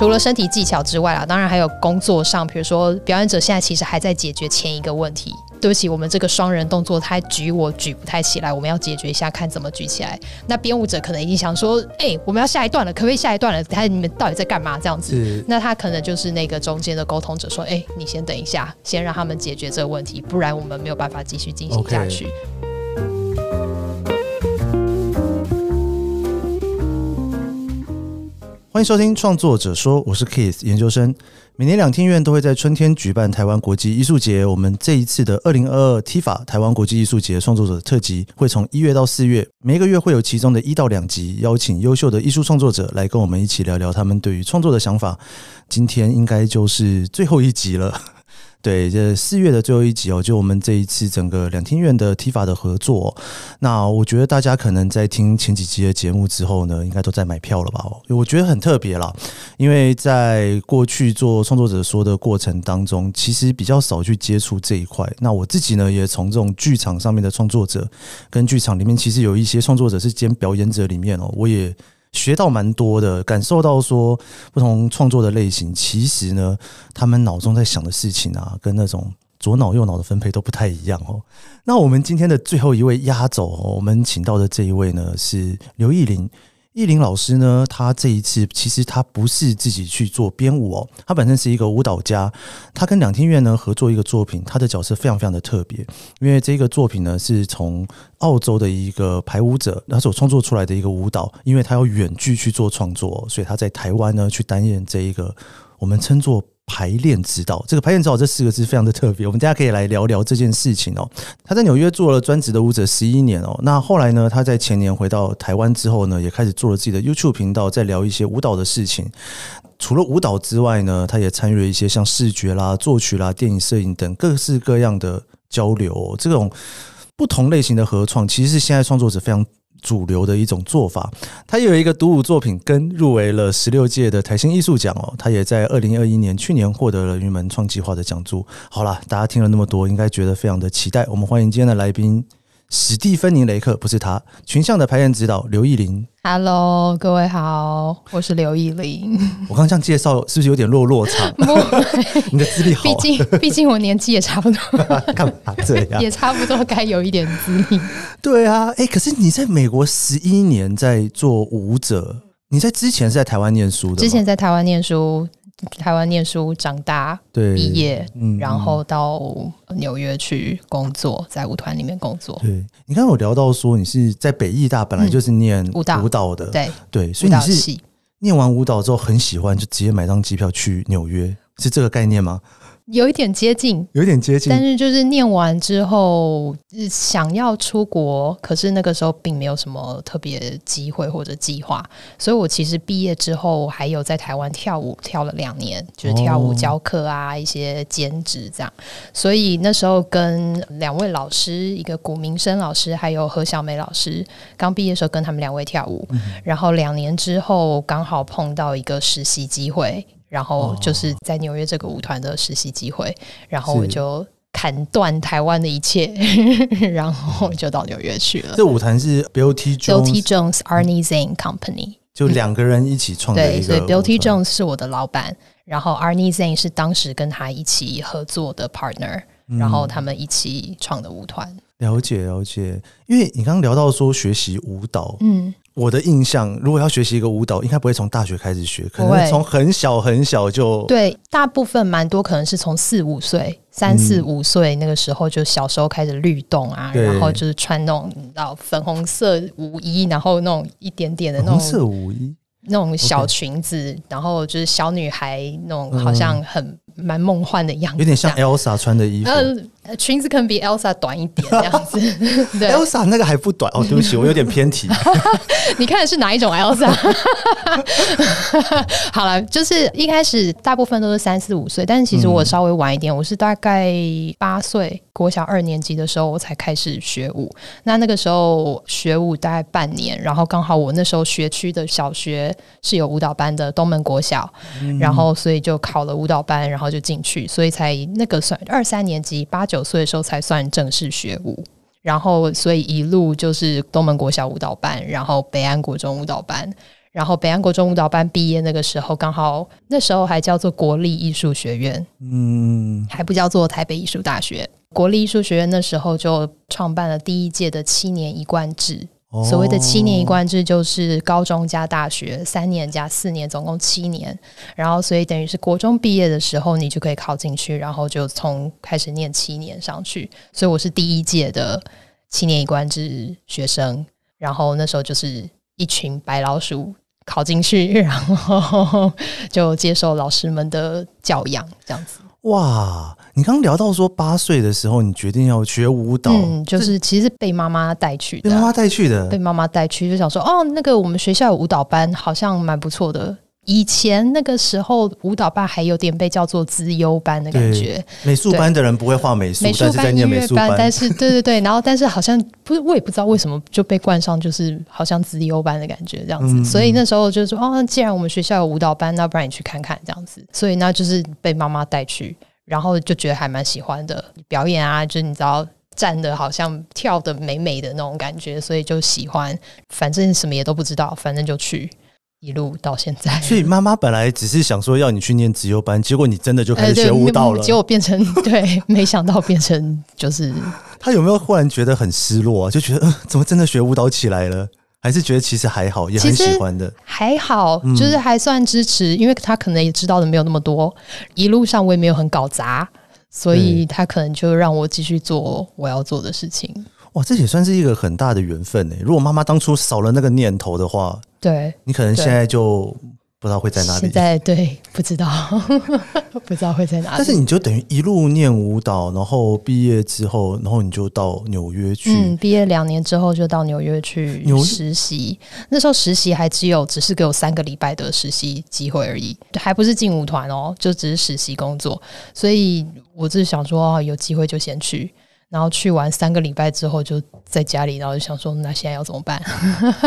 除了身体技巧之外啊，当然还有工作上，比如说表演者现在其实还在解决前一个问题。对不起，我们这个双人动作，他举我举不太起来，我们要解决一下，看怎么举起来。那编舞者可能已经想说，哎、欸，我们要下一段了，可不可以下一段了？他你们到底在干嘛？这样子，那他可能就是那个中间的沟通者，说，哎、欸，你先等一下，先让他们解决这个问题，不然我们没有办法继续进行下去。Okay. 欢迎收听创作者说，我是 Kiss 研究生。每年两天院都会在春天举办台湾国际艺术节。我们这一次的二零二二 TIFA 台湾国际艺术节创作者特辑会从一月到四月，每一个月会有其中的一到两集，邀请优秀的艺术创作者来跟我们一起聊聊他们对于创作的想法。今天应该就是最后一集了。对，这四月的最后一集哦，就我们这一次整个两厅院的 TIFA 的合作。那我觉得大家可能在听前几集的节目之后呢，应该都在买票了吧？我觉得很特别啦，因为在过去做创作者说的过程当中，其实比较少去接触这一块。那我自己呢，也从这种剧场上面的创作者，跟剧场里面其实有一些创作者是兼表演者里面哦，我也。学到蛮多的，感受到说不同创作的类型，其实呢，他们脑中在想的事情啊，跟那种左脑右脑的分配都不太一样哦。那我们今天的最后一位压轴，我们请到的这一位呢，是刘奕霖。艺林老师呢，他这一次其实他不是自己去做编舞哦，他本身是一个舞蹈家。他跟两天院呢合作一个作品，他的角色非常非常的特别，因为这个作品呢是从澳洲的一个排舞者他所创作出来的一个舞蹈，因为他要远距去做创作，所以他在台湾呢去担任这一个我们称作。排练指导，这个排练指导这四个字非常的特别，我们大家可以来聊聊这件事情哦。他在纽约做了专职的舞者十一年哦，那后来呢，他在前年回到台湾之后呢，也开始做了自己的 YouTube 频道，在聊一些舞蹈的事情。除了舞蹈之外呢，他也参与了一些像视觉啦、作曲啦、电影摄影等各式各样的交流。这种不同类型的合创，其实是现在创作者非常。主流的一种做法，他有一个独舞作品跟入围了十六届的台新艺术奖哦，他也在二零二一年去年获得了云门创计划的奖助。好了，大家听了那么多，应该觉得非常的期待。我们欢迎今天的来宾。史蒂芬妮·雷克不是他，群像的排演指导刘意林。Hello，各位好，我是刘意林。我刚刚这样介绍是不是有点落落场？不你的资历好，毕竟毕竟我年纪也差不多，干嘛这样？也差不多该有一点资历。对啊，哎、欸，可是你在美国十一年在做舞者，你在之前是在台湾念书的？之前在台湾念书。台湾念书长大，对，毕业，嗯，然后到纽约去工作，在舞团里面工作。对，你刚刚有聊到说你是在北艺大，本来就是念舞蹈舞蹈的，对对，所以你是念完舞蹈之后很喜欢，就直接买张机票去纽约，是这个概念吗？有一点接近，有一点接近，但是就是念完之后想要出国，可是那个时候并没有什么特别机会或者计划，所以我其实毕业之后还有在台湾跳舞跳了两年，就是跳舞教课啊，一些兼职这样。所以那时候跟两位老师，一个古明生老师，还有何小梅老师，刚毕业的时候跟他们两位跳舞，然后两年之后刚好碰到一个实习机会。然后就是在纽约这个舞团的实习机会，然后我就砍断台湾的一切，然后就到纽约去了。这舞团是 Beauty Jones, Arnie Zane Company，就两个人一起创的。对，所以 Beauty Jones 是我的老板，然后 Arnie Zane 是当时跟他一起合作的 partner，然后他们一起创的舞团。了解了解，因为你刚刚聊到说学习舞蹈，嗯。我的印象，如果要学习一个舞蹈，应该不会从大学开始学，可能从很小很小就。对，大部分蛮多可能是从四五岁、三四五岁那个时候，就小时候开始律动啊，然后就是穿那种你知道粉红色舞衣，然后那种一点点的那种红色舞衣，那种小裙子，然后就是小女孩那种好像很蛮梦幻的样子，有点像 Elsa 穿的衣服。裙子可能比 Elsa 短一点，这样子。对，Elsa 那个还不短哦，对不起，我有点偏题。你看的是哪一种 Elsa？好了，就是一开始大部分都是三四五岁，但是其实我稍微晚一点，我是大概八岁，国小二年级的时候我才开始学舞。那那个时候学舞大概半年，然后刚好我那时候学区的小学是有舞蹈班的，东门国小，然后所以就考了舞蹈班，然后就进去，所以才那个算二三年级八九岁的时候才算正式学舞，然后所以一路就是东门国小舞蹈班，然后北安国中舞蹈班，然后北安国中舞蹈班毕业那个时候，刚好那时候还叫做国立艺术学院，嗯，还不叫做台北艺术大学。国立艺术学院那时候就创办了第一届的七年一贯制。所谓的七年一贯制，就是高中加大学三年加四年，总共七年。然后，所以等于是国中毕业的时候，你就可以考进去，然后就从开始念七年上去。所以我是第一届的七年一贯制学生。然后那时候就是一群白老鼠考进去，然后就接受老师们的教养，这样子。哇！你刚刚聊到说八岁的时候，你决定要学舞蹈，嗯，就是其实被妈妈带去的，被妈妈带去的，被妈妈带去，就想说哦，那个我们学校有舞蹈班，好像蛮不错的。以前那个时候舞蹈班还有点被叫做资优班的感觉，美术班的人不会画美术，美术班、音乐班，但是对对对，然后但是好像不是，我也不知道为什么就被冠上就是好像资优班的感觉这样子，嗯、所以那时候就说哦，既然我们学校有舞蹈班，那不然你去看看这样子，所以那就是被妈妈带去。然后就觉得还蛮喜欢的表演啊，就你知道站的好像跳的美美的那种感觉，所以就喜欢。反正什么也都不知道，反正就去，一路到现在。所以妈妈本来只是想说要你去念资优班，结果你真的就开始学舞蹈了。呃、结果变成 对，没想到变成就是。他有没有忽然觉得很失落啊？就觉得、呃、怎么真的学舞蹈起来了？还是觉得其实还好，也很喜欢的，还好，就是还算支持，嗯、因为他可能也知道的没有那么多，一路上我也没有很搞砸，所以他可能就让我继续做我要做的事情。哇，这也算是一个很大的缘分呢。如果妈妈当初少了那个念头的话，对，你可能现在就。不知道会在哪里。现在对，不知道，不知道会在哪里。但是你就等于一路念舞蹈，然后毕业之后，然后你就到纽约去。嗯，毕业两年之后就到纽约去实习。那时候实习还只有只是给我三个礼拜的实习机会而已，还不是进舞团哦，就只是实习工作。所以我只是想说，有机会就先去。然后去完三个礼拜之后，就在家里，然后就想说，那现在要怎么办？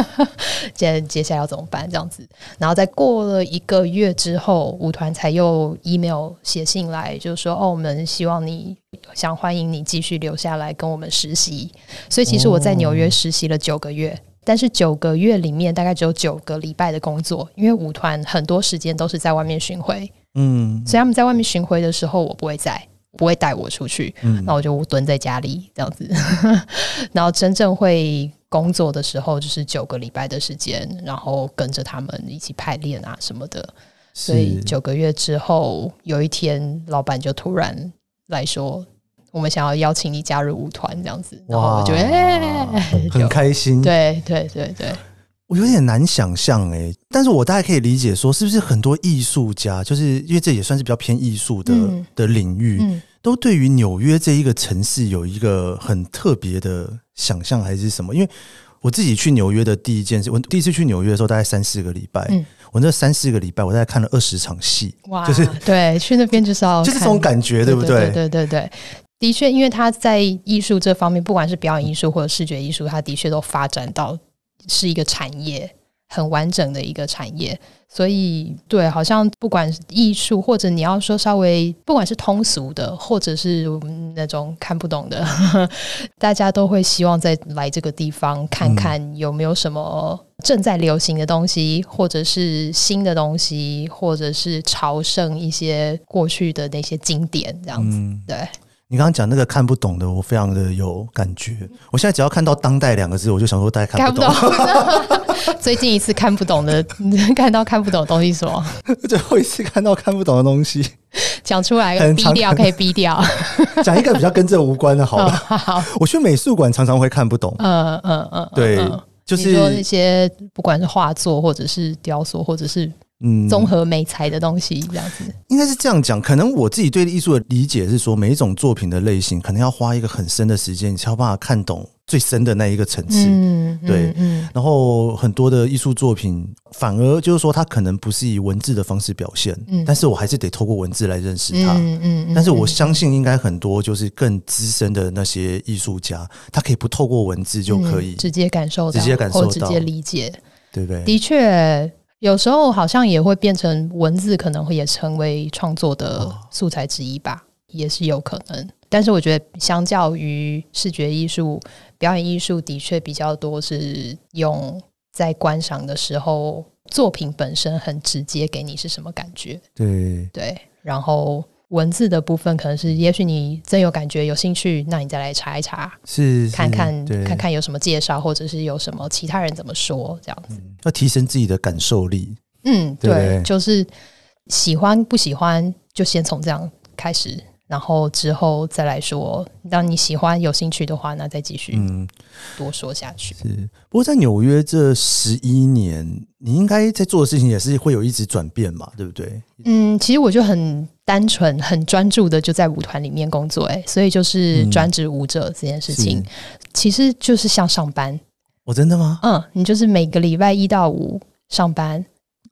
接接下来要怎么办？这样子，然后再过了一个月之后，舞团才又 email 写信来，就是说哦，我们希望你想欢迎你继续留下来跟我们实习。所以其实我在纽约实习了九个月，但是九个月里面大概只有九个礼拜的工作，因为舞团很多时间都是在外面巡回，嗯，所以他们在外面巡回的时候，我不会在。不会带我出去，嗯，那我就蹲在家里这样子。然后真正会工作的时候，就是九个礼拜的时间，然后跟着他们一起排练啊什么的。所以九个月之后，有一天老板就突然来说：“我们想要邀请你加入舞团，这样子。”然后我觉得哎，很开心。对对对对，我有点难想象哎，但是我大概可以理解说，是不是很多艺术家，就是因为这也算是比较偏艺术的、嗯、的领域。嗯都对于纽约这一个城市有一个很特别的想象，还是什么？因为我自己去纽约的第一件事，我第一次去纽约的时候，大概三四个礼拜。嗯，我那三四个礼拜，我大概看了二十场戏。哇，就是对，去那边就是要 就是这种感觉，对不对？对对对对，的确，因为他在艺术这方面，不管是表演艺术或者视觉艺术，他的确都发展到是一个产业。很完整的一个产业，所以对，好像不管是艺术，或者你要说稍微，不管是通俗的，或者是那种看不懂的，呵呵，大家都会希望再来这个地方看看有没有什么正在流行的东西，或者是新的东西，或者是朝圣一些过去的那些经典，这样子，嗯、对。你刚刚讲那个看不懂的，我非常的有感觉。我现在只要看到“当代”两个字，我就想说大家看不懂。不懂 最近一次看不懂的，看到看不懂的东西是什么？最后一次看到看不懂的东西，讲出来，逼掉可以逼掉。讲一个比较跟这无关的，好了。哦、好，我去美术馆常常会看不懂。嗯嗯嗯，对，就是说那些不管是画作，或者是雕塑，或者是。嗯，综合美材的东西这样子，应该是这样讲。可能我自己对艺术的理解是说，每一种作品的类型，可能要花一个很深的时间，你才有办法看懂最深的那一个层次。嗯，对。嗯，然后很多的艺术作品，反而就是说，它可能不是以文字的方式表现，嗯，但是我还是得透过文字来认识它。嗯嗯。但是我相信，应该很多就是更资深的那些艺术家，他可以不透过文字就可以直接感受到，直接感受到，直接理解，对不对？的确。有时候好像也会变成文字，可能会也成为创作的素材之一吧，也是有可能。但是我觉得，相较于视觉艺术、表演艺术，的确比较多是用在观赏的时候，作品本身很直接给你是什么感觉？对对，然后。文字的部分可能是，也许你真有感觉、有兴趣，那你再来查一查，是，是看看看看有什么介绍，或者是有什么其他人怎么说，这样子，嗯、要提升自己的感受力。嗯，对，对就是喜欢不喜欢，就先从这样开始。然后之后再来说，当你喜欢、有兴趣的话，那再继续嗯多说下去。嗯、是，不过在纽约这十一年，你应该在做的事情也是会有一直转变嘛，对不对？嗯，其实我就很单纯、很专注的就在舞团里面工作，哎，所以就是专职舞者这件事情，嗯、其实就是像上班。哦，真的吗？嗯，你就是每个礼拜一到五上班。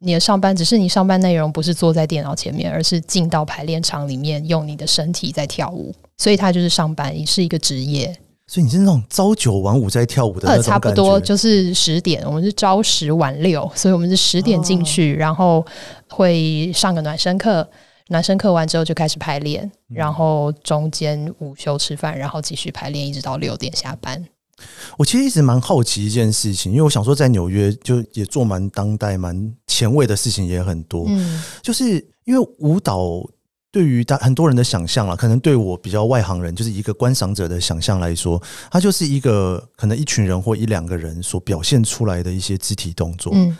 你的上班只是你上班内容不是坐在电脑前面，而是进到排练场里面用你的身体在跳舞，所以它就是上班，也是一个职业。所以你是那种朝九晚五在跳舞的那种感觉？呃，差不多就是十点，我们是朝十晚六，所以我们是十点进去，哦，然后会上个暖身课，暖身课完之后就开始排练，然后中间午休吃饭，然后继续排练，一直到六点下班。我其实一直蛮好奇一件事情，因为我想说，在纽约就也做蛮当代、蛮前卫的事情也很多。嗯，就是因为舞蹈对于大很多人的想象啊，可能对我比较外行人，就是一个观赏者的想象来说，它就是一个可能一群人或一两个人所表现出来的一些肢体动作。嗯，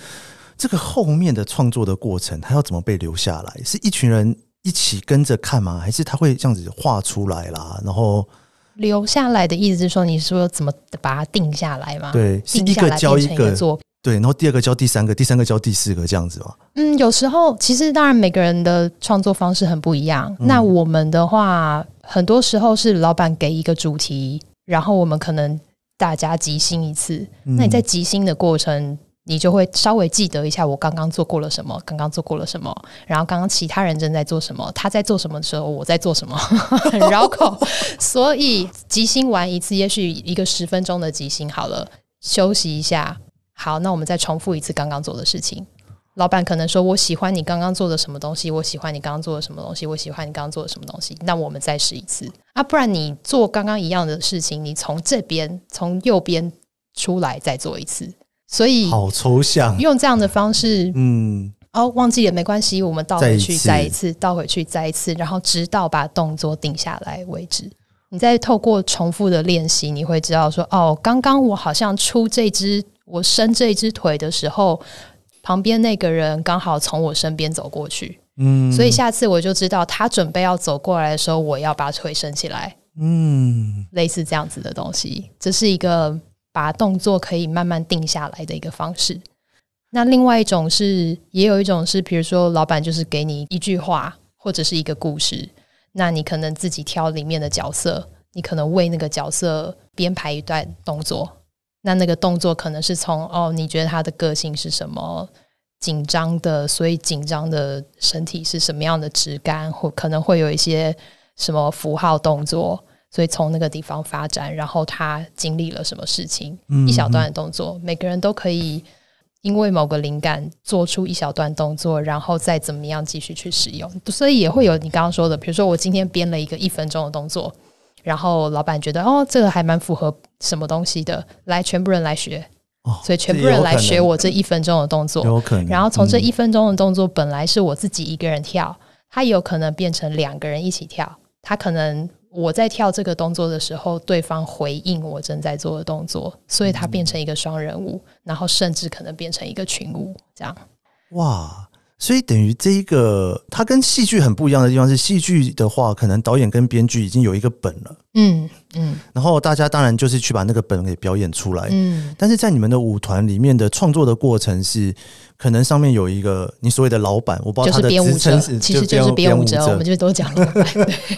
这个后面的创作的过程，它要怎么被留下来？是一群人一起跟着看吗？还是他会这样子画出来啦？然后。留下来的意思是说，你说怎么把它定下来吗？对，是一个教一个作品，对，然后第二个教第三个，第三个教第四个这样子吗？嗯，有时候其实当然每个人的创作方式很不一样。嗯、那我们的话，很多时候是老板给一个主题，然后我们可能大家即兴一次。嗯、那你在即兴的过程。你就会稍微记得一下我刚刚做过了什么，刚刚做过了什么，然后刚刚其他人正在做什么，他在做什么的时候我在做什么，很绕口。所以即兴完一次，也许一个十分钟的即兴好了，休息一下。好，那我们再重复一次刚刚做的事情。老板可能说：“我喜欢你刚刚做的什么东西，我喜欢你刚刚做的什么东西，我喜欢你刚刚做的什么东西。”那我们再试一次啊，不然你做刚刚一样的事情，你从这边从右边出来再做一次。所以好抽象，用这样的方式，嗯，哦，忘记也没关系，我们倒回去再一次，倒回去再一次，然后直到把动作定下来为止。你再透过重复的练习，你会知道说，哦，刚刚我好像出这只，我伸这只腿的时候，旁边那个人刚好从我身边走过去，嗯，所以下次我就知道他准备要走过来的时候，我要把腿伸起来，嗯，类似这样子的东西，这是一个。把动作可以慢慢定下来的一个方式。那另外一种是，也有一种是，比如说老板就是给你一句话或者是一个故事，那你可能自己挑里面的角色，你可能为那个角色编排一段动作。那那个动作可能是从哦，你觉得他的个性是什么？紧张的，所以紧张的身体是什么样的质感？或可能会有一些什么符号动作。所以从那个地方发展，然后他经历了什么事情，嗯、一小段的动作，每个人都可以因为某个灵感做出一小段动作，然后再怎么样继续去使用。所以也会有你刚刚说的，比如说我今天编了一个一分钟的动作，然后老板觉得哦，这个还蛮符合什么东西的，来全部人来学，哦、所以全部人来学我这一分钟的动作，有可能。然后从这一分钟的动作本来是我自己一个人跳，它有可能变成两个人一起跳，它可能。我在跳这个动作的时候，对方回应我正在做的动作，所以它变成一个双人舞，然后甚至可能变成一个群舞，这样。哇！所以等于这一个，它跟戏剧很不一样的地方是，戏剧的话，可能导演跟编剧已经有一个本了，嗯嗯，然后大家当然就是去把那个本给表演出来，嗯。但是在你们的舞团里面的创作的过程是，可能上面有一个你所谓的老板，我不知道他的职称是，其实就是编舞者，我们就都讲老板。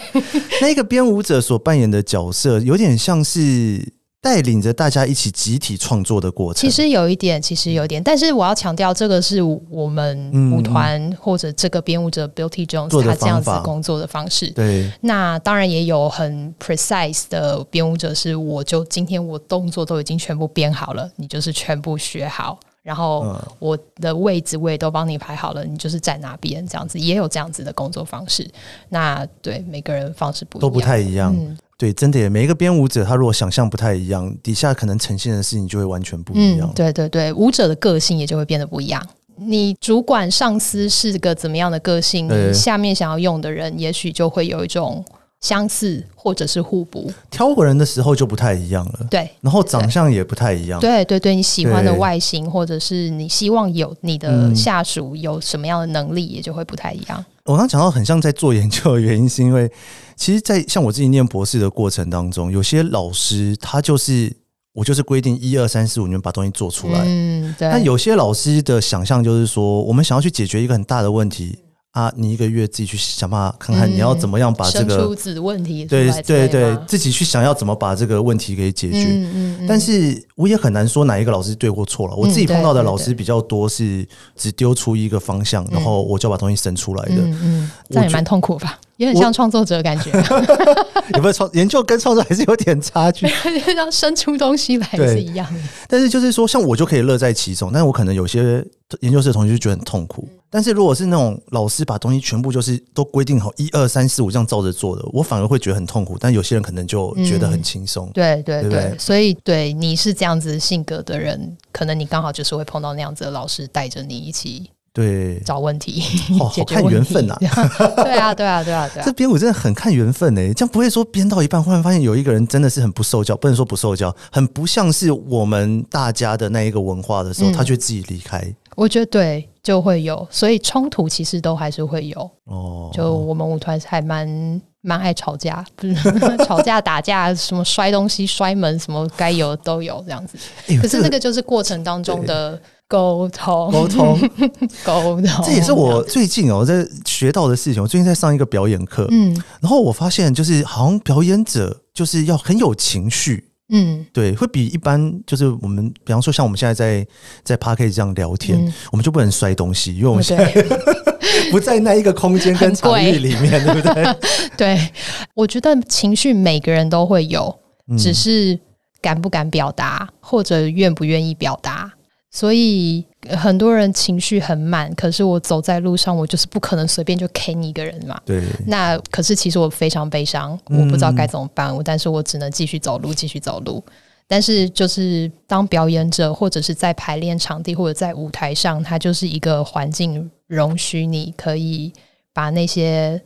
那个编舞者所扮演的角色，有点像是。带领着大家一起集体创作的过程，其实有一点，其实有一点，但是我要强调，这个是我们舞团或者这个编舞者 Beauty Jones 他这样子工作的方式。对，那当然也有很 precise 的编舞者，是我就今天我动作都已经全部编好了，你就是全部学好。然后我的位置我也都帮你排好了，你就是在哪边这样子，也有这样子的工作方式。那对每个人方式不都不太一样。嗯，对，真的耶，每一个编舞者他如果想象不太一样，底下可能呈现的事情就会完全不一样。嗯、对对对，舞者的个性也就会变得不一样。你主管上司是个怎么样的个性，你下面想要用的人，也许就会有一种。相似或者是互补，挑个人的时候就不太一样了。对，然后长相也不太一样。对对对，你喜欢的外形，或者是你希望有你的下属有什么样的能力，也就会不太一样。嗯、我刚刚讲到很像在做研究的原因，是因为其实，在像我自己念博士的过程当中，有些老师他就是我就是规定一二三四五，你们把东西做出来。嗯，对。但有些老师的想象就是说，我们想要去解决一个很大的问题。啊，你一个月自己去想办法看看，你要怎么样把这个出子问题对对对，自己去想要怎么把这个问题给解决。嗯嗯。但是我也很难说哪一个老师对或错了。我自己碰到的老师比较多是只丢出一个方向，然后我就把东西生出来的。嗯，这也蛮痛苦吧？也很像创作者的感觉。有没有创研究跟创作还是有点差距？要生出东西来是一样的。但是就是说，像我就可以乐在其中，但是我可能有些研究室的同学就觉得很痛苦。但是如果是那种老师把东西全部就是都规定好一二三四五这样照着做的，我反而会觉得很痛苦。但有些人可能就觉得很轻松。对对对，对，所以对你是这样子性格的人，可能你刚好就是会碰到那样子的老师带着你一起对找问题，好看缘分 呐。对啊对啊对啊对啊，这编舞真的很看缘分诶，这样不会说编到一半忽然发现有一个人真的是很不受教，不能说不受教，很不像是我们大家的那一个文化的时候，他却自己离开。我觉得对。就会有，所以冲突其实都还是会有。哦，就我们舞团还蛮蛮爱吵架，不 是吵架打架，什么摔东西、摔门，什么该有的都有这样子。可是那个就是过程当中的沟通，沟通，沟通。这也是我最近哦在学到的事情。我最近在上一个表演课，嗯，然后我发现就是好像表演者就是要很有情绪。嗯，对，会比一般就是我们，比方说像我们现在在在 Podcast 这样聊天，嗯，我们就不能摔东西，因为我们现在 不在那一个空间跟场域里面，对不对？对，我觉得情绪每个人都会有，只是敢不敢表达，或者愿不愿意表达，所以。很多人情绪很满，可是我走在路上，我就是不可能随便就 K 你一个人嘛。对。那可是其实我非常悲伤，我不知道该怎么办，嗯、但是我只能继续走路，继续走路。但是就是当表演者，或者是在排练场地，或者在舞台上，它就是一个环境，容许你可以把那些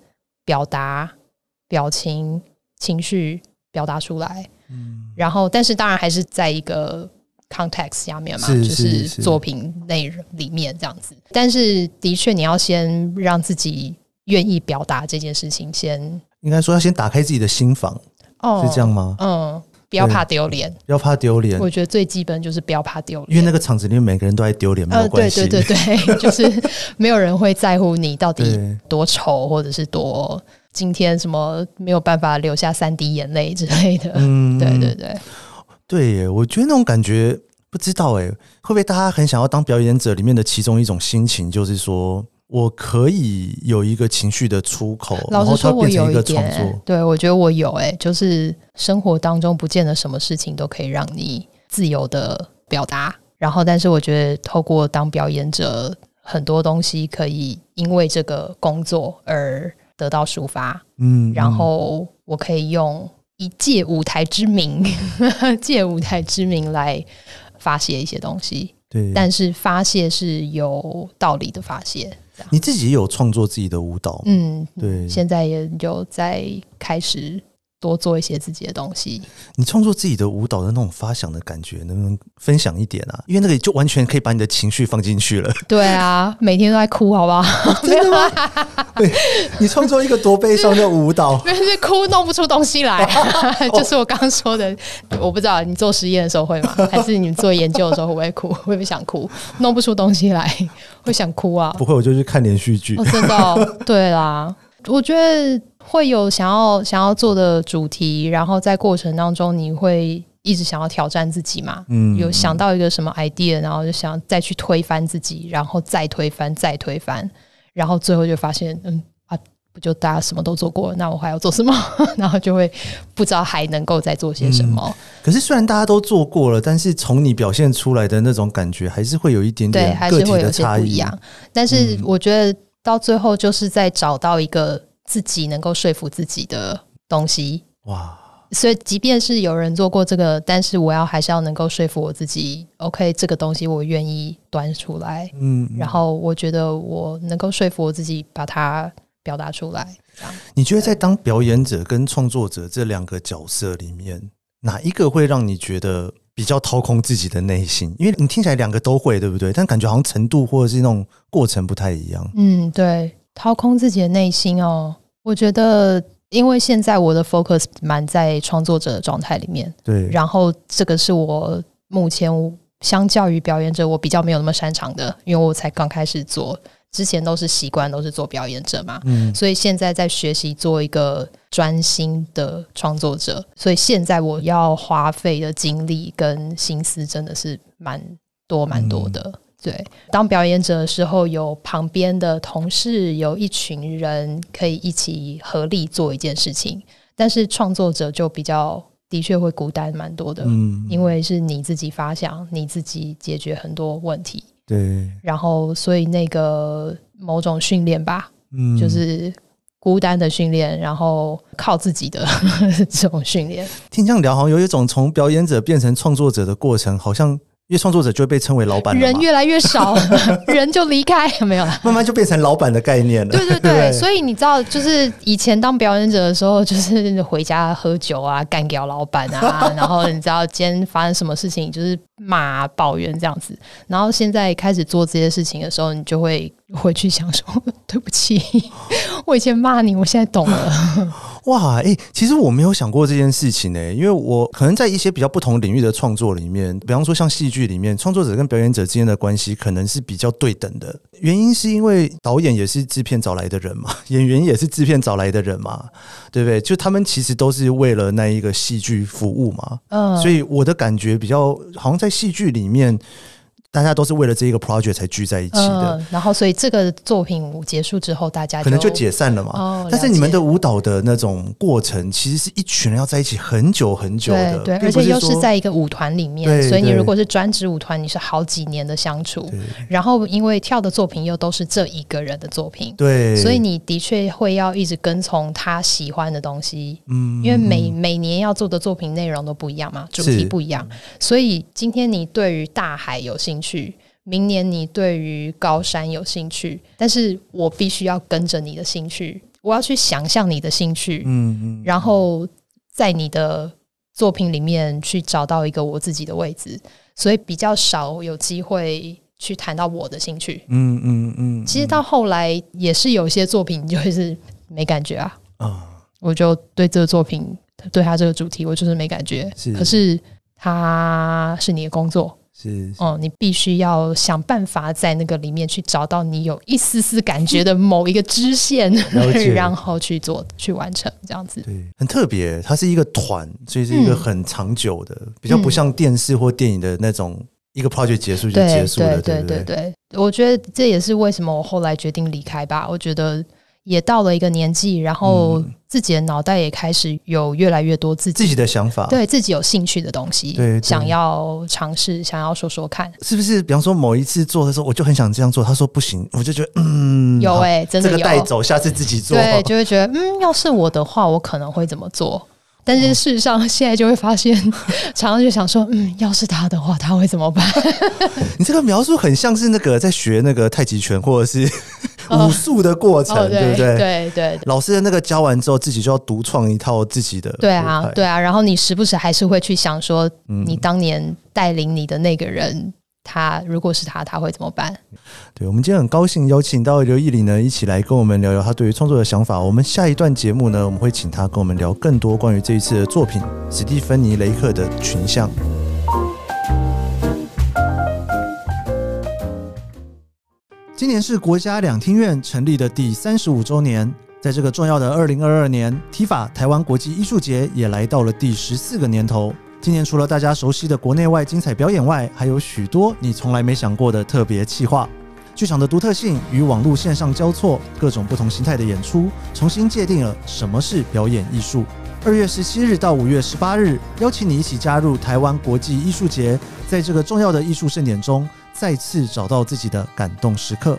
表达、表情、情绪表达出来。嗯。然后，但是当然还是在一个。Context 下面嘛，就是作品内容里面这样子。但是的确，你要先让自己愿意表达这件事情，先应该说要先打开自己的心房，哦，是这样吗？嗯，不要怕丢脸，不要怕丢脸。我觉得最基本就是不要怕丢脸，因为那个场子里面每个人都在丢脸，没有关系。对对对对，就是没有人会在乎你到底多丑，或者是多今天什么没有办法流下三滴眼泪之类的。嗯，对对对。对耶，我觉得那种感觉不知道哎，会不会大家很想要当表演者里面的其中一种心情，就是说我可以有一个情绪的出口，老实说，我有一点，然后它变成一个创作。对，我觉得我有哎，就是生活当中不见得什么事情都可以让你自由的表达，然后但是我觉得透过当表演者，很多东西可以因为这个工作而得到抒发。嗯，然后我可以用。以借舞台之名，借舞台之名来发泄一些东西。对，但是发泄是有道理的发泄。你自己也有创作自己的舞蹈？嗯，对，现在也有在开始。多做一些自己的东西。你创作自己的舞蹈的那种发想的感觉，能不能分享一点啊？因为那个就完全可以把你的情绪放进去了。对啊，每天都在哭，好不好？真的吗？对，你创作一个多悲伤的舞蹈，但，是哭弄不出东西来，就是我刚刚说的。我不知道你做实验的时候会吗？还是你做研究的时候会不会哭？会不会想哭？弄不出东西来，会想哭啊？不会，我就去看连续剧。哦，真的哦？对啦，我觉得。会有想要想要做的主题，然后在过程当中，你会一直想要挑战自己嘛？嗯，有想到一个什么 idea，然后就想再去推翻自己，然后再推翻，再推翻，然后最后就发现，嗯啊，不就大家什么都做过了，那我还要做什么？然后就会不知道还能够再做些什么。嗯，可是虽然大家都做过了，但是从你表现出来的那种感觉，还是会有一点点个体的差异。不一样。但是我觉得到最后，就是在找到一个。自己能够说服自己的东西，哇，所以即便是有人做过这个，但是我要还是要能够说服我自己，OK，这个东西我愿意端出来，嗯，然后我觉得我能够说服我自己把它表达出来。你觉得在当表演者跟创作者这两个角色里面，哪一个会让你觉得比较掏空自己的内心？因为你听起来两个都会，对不对？但感觉好像程度或者是那种过程不太一样。嗯，对，掏空自己的内心哦，我觉得。因为现在我的 focus 蛮在创作者的状态里面，对，然后这个是我目前相较于表演者，我比较没有那么擅长的，因为我才刚开始做，之前都是习惯都是做表演者嘛，嗯，所以现在在学习做一个专心的创作者，所以现在我要花费的精力跟心思真的是蛮多蛮多的。嗯对，当表演者的时候，有旁边的同事，有一群人可以一起合力做一件事情。但是创作者就比较的确会孤单蛮多的，嗯，因为是你自己发想，你自己解决很多问题，对。然后，所以那个某种训练吧，嗯，就是孤单的训练，然后靠自己的 这种训练。听这样聊，好像有一种从表演者变成创作者的过程，好像。因为创作者就会被称为老板，人越来越少，人就离开，没有了，慢慢就变成老板的概念了。对对对，所以你知道，就是以前当表演者的时候，就是回家喝酒啊，干掉老板啊，然后你知道今天发生什么事情，就是骂抱怨这样子。然后现在开始做这些事情的时候，你就会回去想说，对不起，我以前骂你，我现在懂了。哇，哎、欸，其实我没有想过这件事情呢、欸，因为我可能在一些比较不同领域的创作里面，比方说像戏剧里面，创作者跟表演者之间的关系可能是比较对等的。原因是因为导演也是制片找来的人嘛，演员也是制片找来的人嘛，对不对？就他们其实都是为了那一个戏剧服务嘛。嗯，所以我的感觉比较好像在在戏剧里面。大家都是为了这一个 project 才聚在一起的，嗯，然后所以这个作品结束之后，大家可能就解散了嘛。哦，但是你们的舞蹈的那种过程，其实是一群人要在一起很久很久的，对，对，而且又是在一个舞团里面，所以你如果是专职舞团，你是好几年的相处。然后因为跳的作品又都是这一个人的作品，对，所以你的确会要一直跟从他喜欢的东西，嗯，因为每每年要做的作品内容都不一样嘛，主题不一样，所以今天你对于大海有兴趣。去明年，你对于高山有兴趣，但是我必须要跟着你的兴趣，我要去想象你的兴趣，嗯嗯，然后在你的作品里面去找到一个我自己的位置，所以比较少有机会去谈到我的兴趣，嗯嗯嗯。其实到后来也是有些作品就是没感觉啊，啊，我就对这个作品，对他这个主题，我就是没感觉，是，可是他是你的工作。是哦，你必须要想办法在那个里面去找到你有一丝丝感觉的某一个支线，然后去做去完成这样子。对，很特别，它是一个团，所以是一个很长久的，嗯、比较不像电视或电影的那种一个 project 结束就结束了。对对对对，对，我觉得这也是为什么我后来决定离开吧。我觉得。也到了一个年纪，然后自己的脑袋也开始有越来越多自己自己的想法，对自己有兴趣的东西，对，想要尝试，想要说说看，是不是？比方说某一次做的时候，我就很想这样做，他说不行，我就觉得嗯，有哎、欸，真的有，这个带走，下次自己做，对，就会觉得嗯，要是我的话，我可能会怎么做？但是事实上，现在就会发现，常常就想说，嗯，要是他的话，他会怎么办？你这个描述很像是那个在学那个太极拳，或者是。武术的过程，哦、对，对不对？对对，老师的那个教完之后，自己就要独创一套自己的。对啊，对啊。然后你时不时还是会去想说，你当年带领你的那个人，嗯、他如果是他，他会怎么办？对，我们今天很高兴邀请到刘奕霖呢，一起来跟我们聊聊他对于创作的想法。我们下一段节目呢，我们会请他跟我们聊更多关于这一次的作品《史蒂芬妮·雷克的群像》。今年是国家两厅院成立的第三十五周年，在这个重要的二零二二年，TIFA 台湾国际艺术节也来到了第十四个年头。今年除了大家熟悉的国内外精彩表演外，还有许多你从来没想过的特别企划。剧场的独特性与网络线上交错，各种不同形态的演出，重新界定了什么是表演艺术。二月十七日到五月十八日，邀请你一起加入台湾国际艺术节，在这个重要的艺术盛典中，再次找到自己的感动时刻。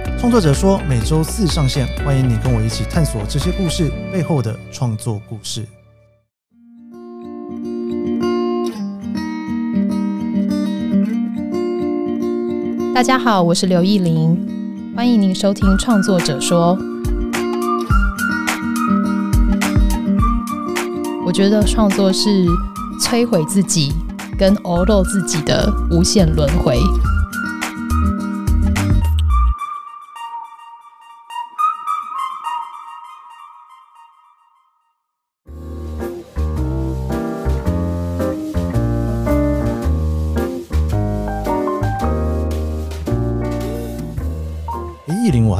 创作者说每周四上线，欢迎你跟我一起探索这些故事背后的创作故事。大家好，我是刘奕伶，欢迎您收听《创作者说》。我觉得创作是摧毁自己跟熬肉自己的无限轮回。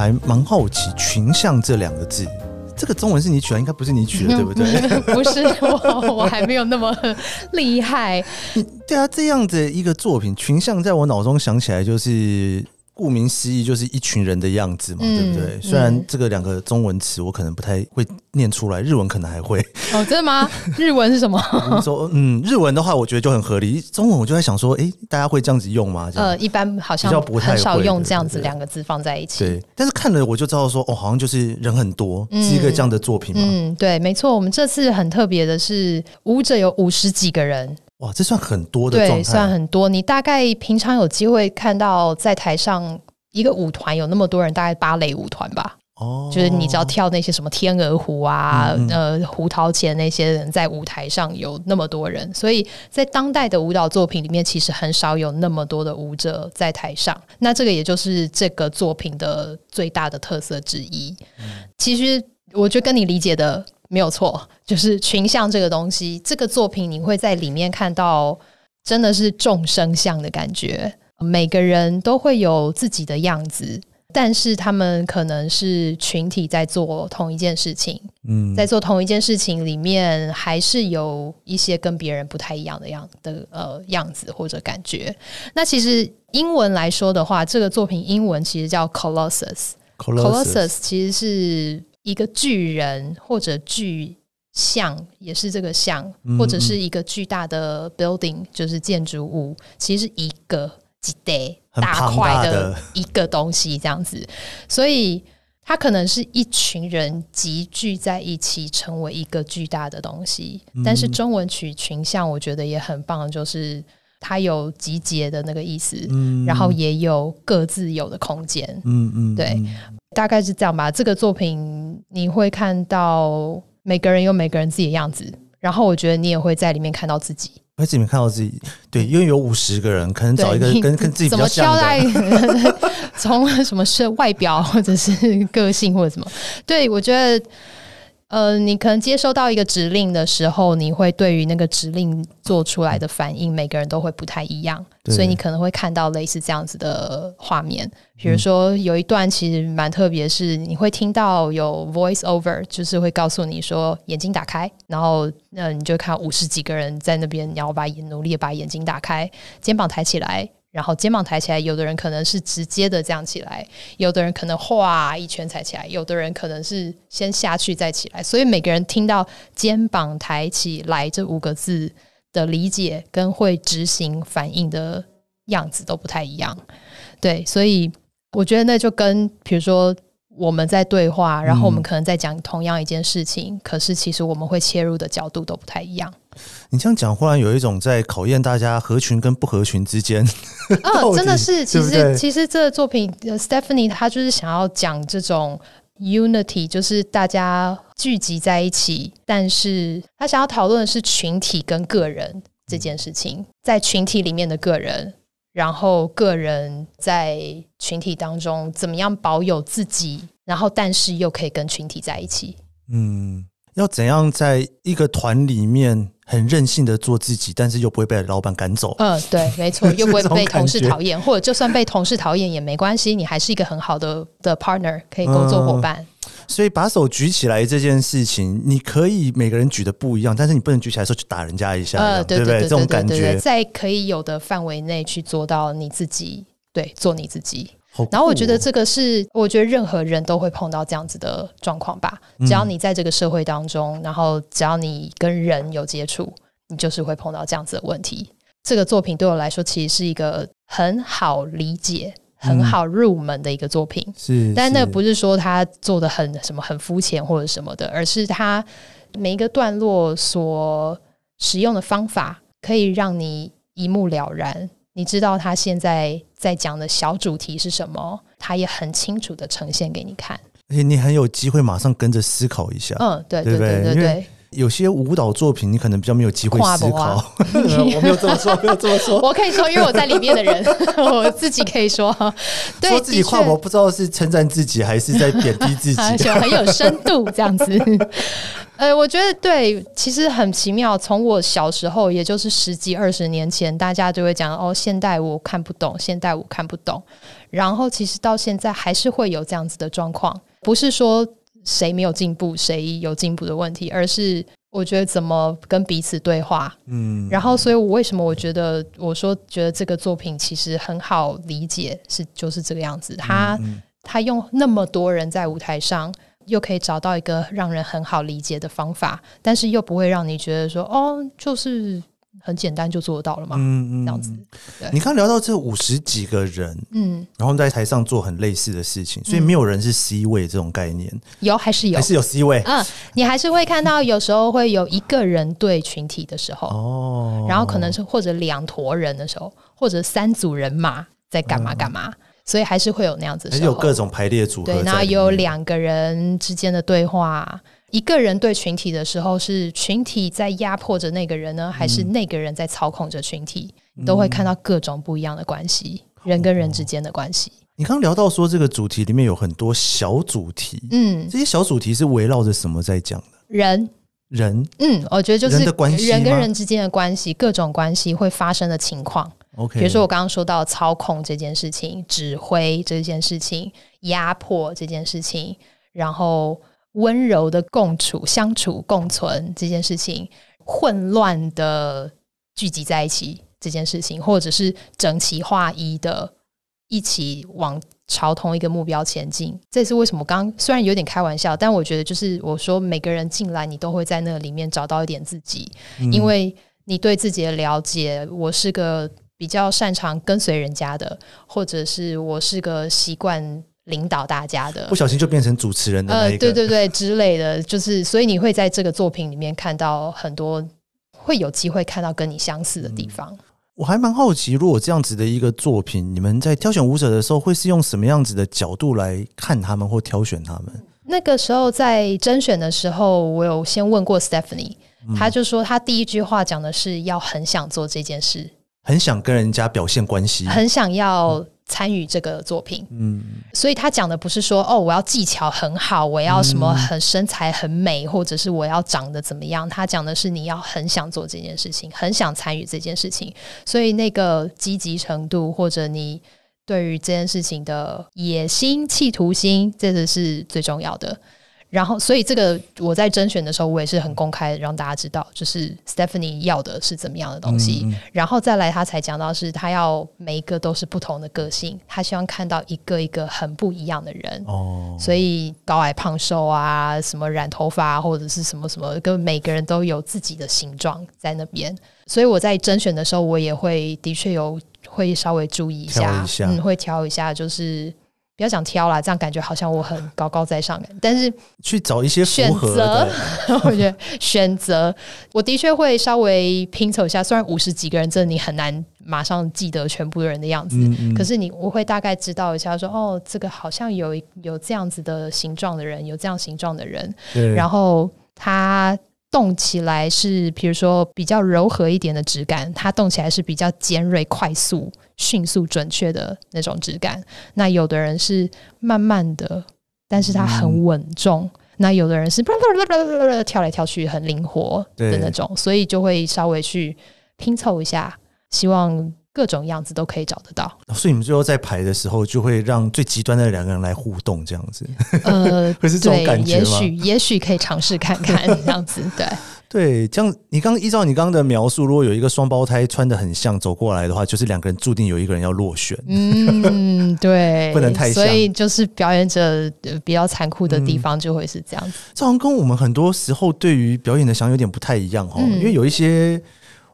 还蛮好奇“群像”这两个字，这个中文是你取的，应该不是你取的，对不对？不是我，我还没有那么厉害。对啊，这样的一个作品，“群像”在我脑中想起来就是。顾名思义，就是一群人的样子嘛，嗯、对不对？虽然这个两个中文词我可能不太会念出来，日文可能还会。哦，真的吗？日文是什么？说嗯，日文的话，我觉得就很合理。中文我就在想说，哎，大家会这样子用吗？呃，一般好像很少用这样子两个字放在一起。对，但是看了我就知道说，哦，好像就是人很多，嗯、是一个这样的作品嘛。嗯，对，没错。我们这次很特别的是，舞者有五十几个人。哇，这算很多的状态，对，算很多。你大概平常有机会看到在台上一个舞团有那么多人，大概芭蕾舞团吧。哦，就是你只要跳那些什么天鹅湖啊，嗯嗯呃，胡桃钳那些人在舞台上有那么多人，所以在当代的舞蹈作品里面，其实很少有那么多的舞者在台上。那这个也就是这个作品的最大的特色之一。嗯、其实我觉得跟你理解的。没有错，就是群像这个东西，这个作品你会在里面看到，真的是众生相的感觉。每个人都会有自己的样子，但是他们可能是群体在做同一件事情。嗯，在做同一件事情里面，还是有一些跟别人不太一样的样的呃样子或者感觉。那其实英文来说的话，这个作品英文其实叫 Colossus。Colossus 其实是。一个巨人或者巨像，也是这个像，或者是一个巨大的 building，就是建筑物，其实是一个几大大块的一个东西这样子，所以它可能是一群人集聚在一起成为一个巨大的东西。但是中文取群像，我觉得也很棒，就是它有集结的那个意思，然后也有各自有的空间。嗯嗯，对。大概是这样吧。这个作品你会看到每个人有每个人自己的样子，然后我觉得你也会在里面看到自己，在里面看到自己。对，因为有五十个人，可能找一个跟跟自己比较像的，从什么是外表，或者是个性，或者什么。对，我觉得。呃，你可能接收到一个指令的时候，你会对于那个指令做出来的反应，每个人都会不太一样，所以你可能会看到类似这样子的画面。比如说，有一段其实蛮特别，是你会听到有 voice over，就是会告诉你说眼睛打开，然后那你就看五十几个人在那边，然后把眼努力把眼睛打开，肩膀抬起来。然后肩膀抬起来，有的人可能是直接的这样起来，有的人可能哗一圈抬起来，有的人可能是先下去再起来。所以每个人听到“肩膀抬起来”这五个字的理解跟会执行反应的样子都不太一样。对，所以我觉得那就跟比如说我们在对话，然后我们可能在讲同样一件事情，嗯、可是其实我们会切入的角度都不太一样。你这样讲，忽然有一种在考验大家合群跟不合群之间。哦，真的是，其实其实这个作品，Stephanie 她就是想要讲这种 unity，就是大家聚集在一起，但是她想要讨论的是群体跟个人这件事情，在群体里面的个人，然后个人在群体当中怎么样保有自己，然后但是又可以跟群体在一起。嗯。要怎样在一个团里面很任性的做自己，但是又不会被老板赶走？嗯，对，没错，又不会 被同事讨厌，或者就算被同事讨厌也没关系，你还是一个很好的的 partner，可以工作伙伴。所以把手举起来这件事情，你可以每个人举的不一样，但是你不能举起来的时候去打人家一下，呃，对不对？这种感觉，在可以有的范围内去做到你自己，对，做你自己。然后我觉得这个是，我觉得任何人都会碰到这样子的状况吧。只要你在这个社会当中，然后只要你跟人有接触，你就是会碰到这样子的问题。这个作品对我来说，其实是一个很好理解、很好入门的一个作品。是，但那不是说他做的很什么很肤浅或者什么的，而是他每一个段落所使用的方法，可以让你一目了然。你知道他现在在讲的小主题是什么？他也很清楚的呈现给你看，而且你很有机会马上跟着思考一下。嗯，对对对对对。有些舞蹈作品，你可能比较没有机会思考。啊、我没有这么说，没有这么说。我可以说，因为我在里面的人，我自己可以说，对，说自己跨模，不知道是称赞自己还是在贬低自己，很有深度这样子。呃，我觉得对，其实很奇妙。从我小时候，也就是十几二十年前，大家就会讲哦，现代舞看不懂，现代舞看不懂。然后，其实到现在还是会有这样子的状况，不是说。谁没有进步，谁有进步的问题，而是我觉得怎么跟彼此对话，嗯，然后，所以我为什么我觉得我说觉得这个作品其实很好理解，是就是这个样子。他他用那么多人在舞台上，又可以找到一个让人很好理解的方法，但是又不会让你觉得说哦，就是。很简单就做得到了嘛？嗯嗯，这样子。你刚聊到这五十几个人，嗯，然后在台上做很类似的事情，所以没有人是 C 位这种概念。有还是有？还是有 C 位？嗯，你还是会看到有时候会有一个人对群体的时候，哦，然后可能是或者两坨人的时候，或者三组人马在干嘛干嘛，所以还是会有那样子。还是有各种排列组合。对，然后有两个人之间的对话。一个人对群体的时候，是群体在压迫着那个人呢，还是那个人在操控着群体？嗯、都会看到各种不一样的关系，嗯、人跟人之间的关系。你刚刚聊到说，这个主题里面有很多小主题，嗯，这些小主题是围绕着什么在讲的？人，人，嗯，我觉得就是人跟人之间的关系，各种关系会发生的情况。OK，比如说我刚刚说到操控这件事情，指挥这件事情，压迫这件事情，然后。温柔的共处、相处、共存这件事情，混乱的聚集在一起这件事情，或者是整齐划一的，一起往朝同一个目标前进。这是为什么？刚刚虽然有点开玩笑，但我觉得就是我说每个人进来，你都会在那里面找到一点自己，嗯、因为你对自己的了解。我是个比较擅长跟随人家的，或者是我是个习惯。领导大家的，不小心就变成主持人的那一个，呃，对对对之类的，就是所以你会在这个作品里面看到很多会有机会看到跟你相似的地方。嗯，我还蛮好奇，如果这样子的一个作品，你们在挑选舞者的时候，会是用什么样子的角度来看他们或挑选他们？那个时候在甄选的时候，我有先问过 Stephanie，他就说他第一句话讲的是要很想做这件事，很想跟人家表现关系，很想要。嗯参与这个作品，嗯，所以他讲的不是说哦，我要技巧很好，我要什么很身材很美，或者是我要长得怎么样。他讲的是你要很想做这件事情，很想参与这件事情，所以那个积极程度，或者你对于这件事情的野心、企图心，这个是最重要的。然后，所以这个我在甄选的时候，我也是很公开让大家知道，就是 Stephanie 要的是怎么样的东西，嗯、然后再来他才讲到是他要每一个都是不同的个性，他希望看到一个一个很不一样的人。哦，所以高矮胖瘦啊，什么染头发、啊、或者是什么什么，跟每个人都有自己的形状在那边。所以我在甄选的时候，我也会的确有会稍微注意一下，一下嗯，会挑一下，就是。不要讲挑啦，这样感觉好像我很高高在上。但是去找一些选择，我觉得选择，我的确会稍微拼凑一下。虽然五十几个人，真的你很难马上记得全部的人的样子，嗯嗯，可是你我会大概知道一下说，说哦，这个好像有有这样子的形状的人，有这样形状的人，对然后他。动起来是，比如说比较柔和一点的质感，它动起来是比较尖锐、快速、迅速、准确的那种质感。那有的人是慢慢的，但是它很稳重。嗯、那有的人是 跳来跳去，很灵活的那种，所以就会稍微去拼凑一下，希望各种样子都可以找得到。所以你们最后在排的时候，就会让最极端的两个人来互动，这样子。呃，会是这种感觉吗？也许也许可以尝试看看这样子，对。对，这样你刚依照你刚刚的描述，如果有一个双胞胎穿的很像走过来的话，就是两个人注定有一个人要落选。嗯，对，不能太像。所以就是表演者比较残酷的地方就会是这样子。嗯、这好像跟我们很多时候对于表演的想法有点不太一样哈、嗯，因为有一些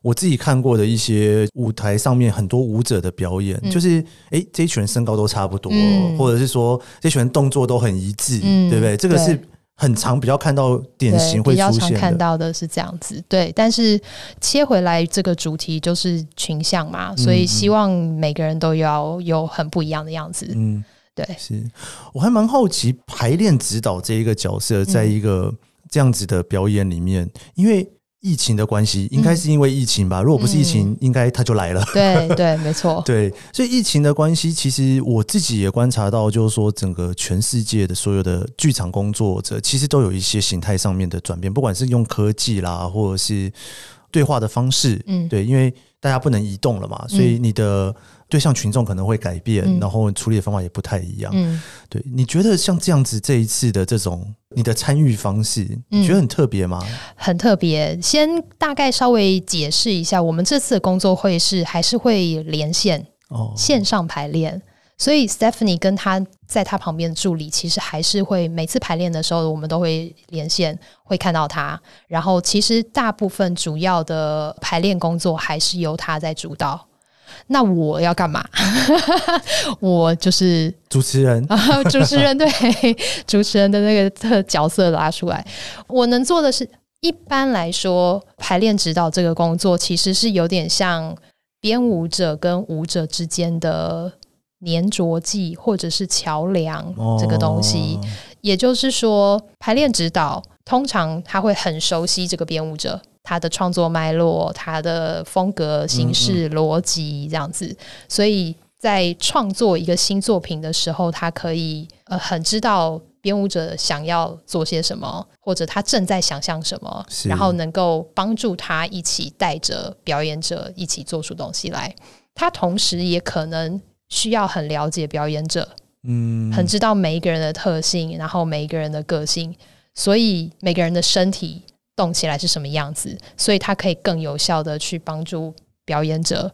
我自己看过的一些舞台上面很多舞者的表演，嗯、就是哎这一群人身高都差不多，嗯、或者是说这群人动作都很一致，嗯、对不对？这个是。很常比较看到典型会出现的，比较常看到的是这样子，对。但是切回来这个主题就是群像嘛，所以希望每个人都要有很不一样的样子。嗯，对。是，我还蛮好奇排练指导这一个角色，在一个这样子的表演里面，因为。疫情的关系，应该是因为疫情吧？嗯、如果不是疫情，嗯、应该它就来了。对对，没错。对，所以疫情的关系，其实我自己也观察到，就是说，整个全世界的所有的剧场工作者，其实都有一些形态上面的转变，不管是用科技啦，或者是对话的方式。嗯，对，因为大家不能移动了嘛，所以你的。对象群众可能会改变，嗯，然后处理的方法也不太一样。嗯，对，你觉得像这样子这一次的这种你的参与方式，你觉得很特别吗？嗯，很特别。先大概稍微解释一下，我们这次的工作会是还是会连线哦，线上排练。所以 Stephanie 跟他在他旁边的助理，其实还是会每次排练的时候，我们都会连线，会看到他。然后其实大部分主要的排练工作还是由他在主导。那我要干嘛？我就是主持人啊，主持人对主持人的那个特角色拉出来。我能做的是，一般来说，排练指导这个工作其实是有点像编舞者跟舞者之间的粘着剂，或者是桥梁这个东西。哦、也就是说，排练指导通常他会很熟悉这个编舞者。他的创作脉络、他的风格、形式、逻辑这样子，所以在创作一个新作品的时候，他可以呃很知道编舞者想要做些什么，或者他正在想象什么，然后能够帮助他一起带着表演者一起做出东西来。他同时也可能需要很了解表演者，嗯，很知道每一个人的特性，然后每一个人的个性，所以每个人的身体。动起来是什么样子，所以它可以更有效的去帮助表演者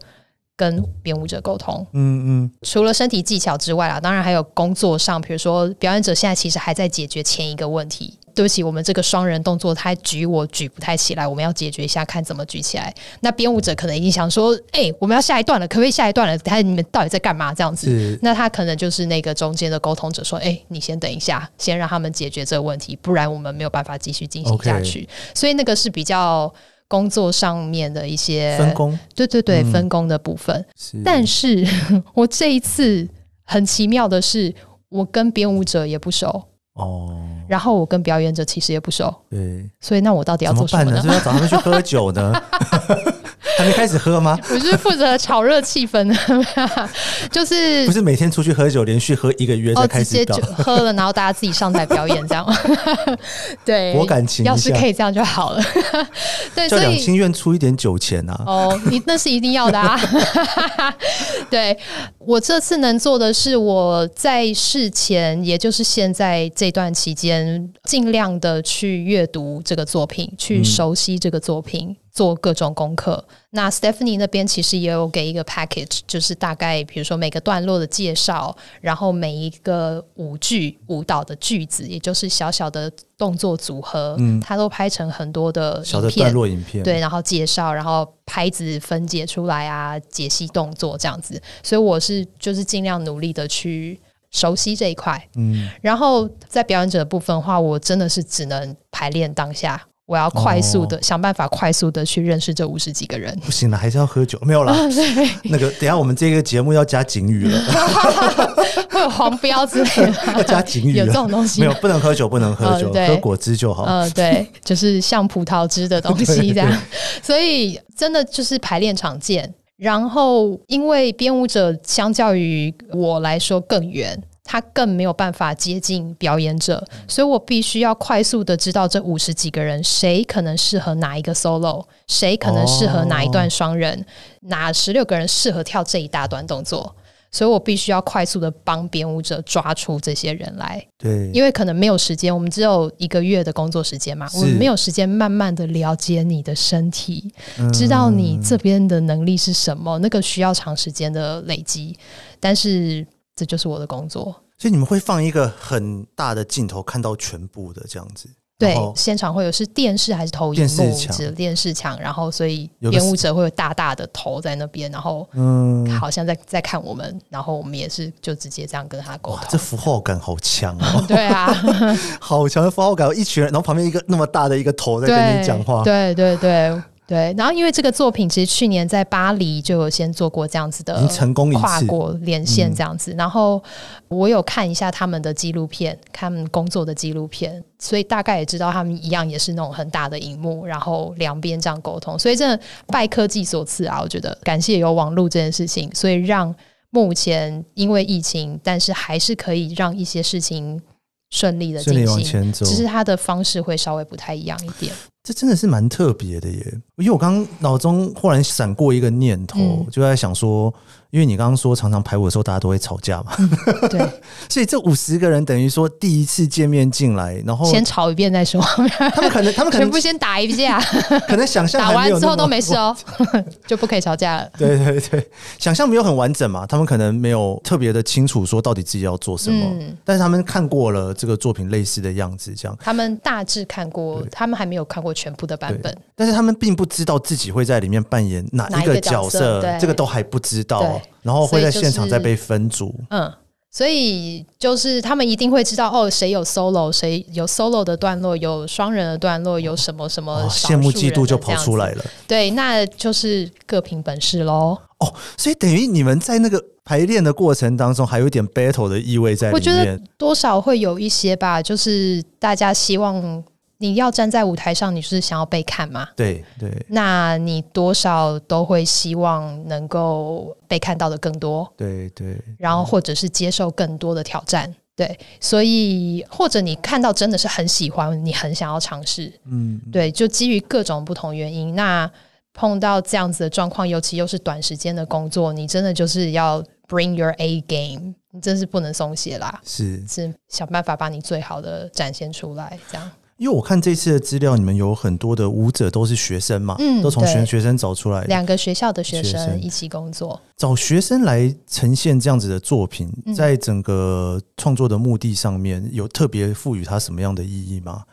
跟编舞者沟通。嗯嗯，除了身体技巧之外啊，当然还有工作上，比如说表演者现在其实还在解决前一个问题。对不起，我们这个双人动作，他举我举不太起来，我们要解决一下，看怎么举起来。那编舞者可能已经想说，哎、欸，我们要下一段了，可不可以下一段了？他你们到底在干嘛？这样子，那他可能就是那个中间的沟通者，说，哎、欸，你先等一下，先让他们解决这个问题，不然我们没有办法继续进行下去。Okay. 所以那个是比较工作上面的一些分工，对对对，嗯、分工的部分。是，但是 我这一次很奇妙的是，我跟编舞者也不熟。哦，然后我跟表演者其实也不熟，对，所以那我到底要做什么呢？怎么办呢？是要找他们去喝酒呢？还没开始喝吗？我是负责炒热气氛的，就是不是每天出去喝酒，连续喝一个月再开始、哦、直喝了，然后大家自己上台表演这样。对，我感情要是可以这样就好了。对，叫两厅院出一点酒钱啊！哦，你那是一定要的啊！对，我这次能做的是，我在事前，也就是现在这段期间，尽量的去阅读这个作品，去熟悉这个作品。嗯做各种功课。那 Stephanie 那边其实也有给一个 package，就是大概比如说每个段落的介绍，然后每一个舞剧舞蹈的句子，也就是小小的动作组合，嗯，它都拍成很多的影片，小的段落影片，对，然后介绍，然后拍子分解出来啊，解析动作这样子。所以我是就是尽量努力的去熟悉这一块，嗯，然后在表演者的部分的话，我真的是只能排练当下。我要快速的、哦、想办法，快速的去认识这五十几个人。不行了，还是要喝酒。没有啦，那个等下我们这个节目要加警语了，会有黄标之类的。要加警语，有这种东西？没有，不能喝酒，不能喝酒，呃、喝果汁就好。嗯、呃，对，就是像葡萄汁的东西 这样。所以真的就是排练场见。然后因为编舞者相较于我来说更远。他更没有办法接近表演者，所以我必须要快速的知道这五十几个人谁可能适合哪一个 solo，谁可能适合哪一段双人，哦、哪十六个人适合跳这一大段动作。所以我必须要快速的帮编舞者抓出这些人来，对，因为可能没有时间，我们只有一个月的工作时间嘛，我们没有时间慢慢的了解你的身体，嗯、知道你这边的能力是什么，那个需要长时间的累积，但是这就是我的工作。所以你们会放一个很大的镜头，看到全部的这样子。对，现场会有是电视还是投影幕？电视墙，电视墙，然后所以编舞者会有大大的头在那边，然后嗯，好像在在看我们，然后我们也是就直接这样跟他沟通。这符号感好强哦！对啊，好强的符号感，一群人，然后旁边一个那么大的一个头在跟你讲话，对对对。对对，然后因为这个作品其实去年在巴黎就有先做过这样子的成功跨国连线这样子，然后我有看一下他们的纪录片，看他们工作的纪录片，所以大概也知道他们一样也是那种很大的荧幕，然后两边这样沟通，所以真的拜科技所赐啊！我觉得感谢有网络这件事情，所以让目前因为疫情，但是还是可以让一些事情顺利的进行，只是它的方式会稍微不太一样一点。这真的是蛮特别的耶！因为我刚刚脑中忽然闪过一个念头，嗯、就在想说。因为你刚刚说常常排舞的时候大家都会吵架嘛，对，所以这五十个人等于说第一次见面进来，然后先吵一遍再说。他们可能他们可能全部先打一架，可能想象打完之后都没事哦，就不可以吵架了。对对对，想象没有很完整嘛，他们可能没有特别的清楚说到底自己要做什么，嗯、但是他们看过了这个作品类似的样子，这样。他们大致看过，他们还没有看过全部的版本，但是他们并不知道自己会在里面扮演哪一个角色，角色这个都还不知道。然后会在现场再被分组，就是，嗯，所以就是他们一定会知道哦，谁有 solo，谁有 solo 的段落，有双人的段落，有什么什么，羡慕嫉妒就跑出来了。对，那就是各凭本事喽。哦，所以等于你们在那个排练的过程当中，还有一点 battle 的意味在里面。我觉得多少会有一些吧，就是大家希望。你要站在舞台上，你是想要被看吗？对对，那你多少都会希望能够被看到的更多。对对，然后或者是接受更多的挑战。对，所以或者你看到真的是很喜欢，你很想要尝试。嗯，对，就基于各种不同原因，那碰到这样子的状况，尤其又是短时间的工作，你真的就是要 bring your A game，你真是不能松懈啦。是是，想办法把你最好的展现出来，这样。因为我看这次的资料，你们有很多的舞者都是学生嘛，嗯，都从学学生找出来，两个学校的学生一起工作，找学生来呈现这样子的作品，在整个创作的目的上面有特别赋予它什么样的意义吗？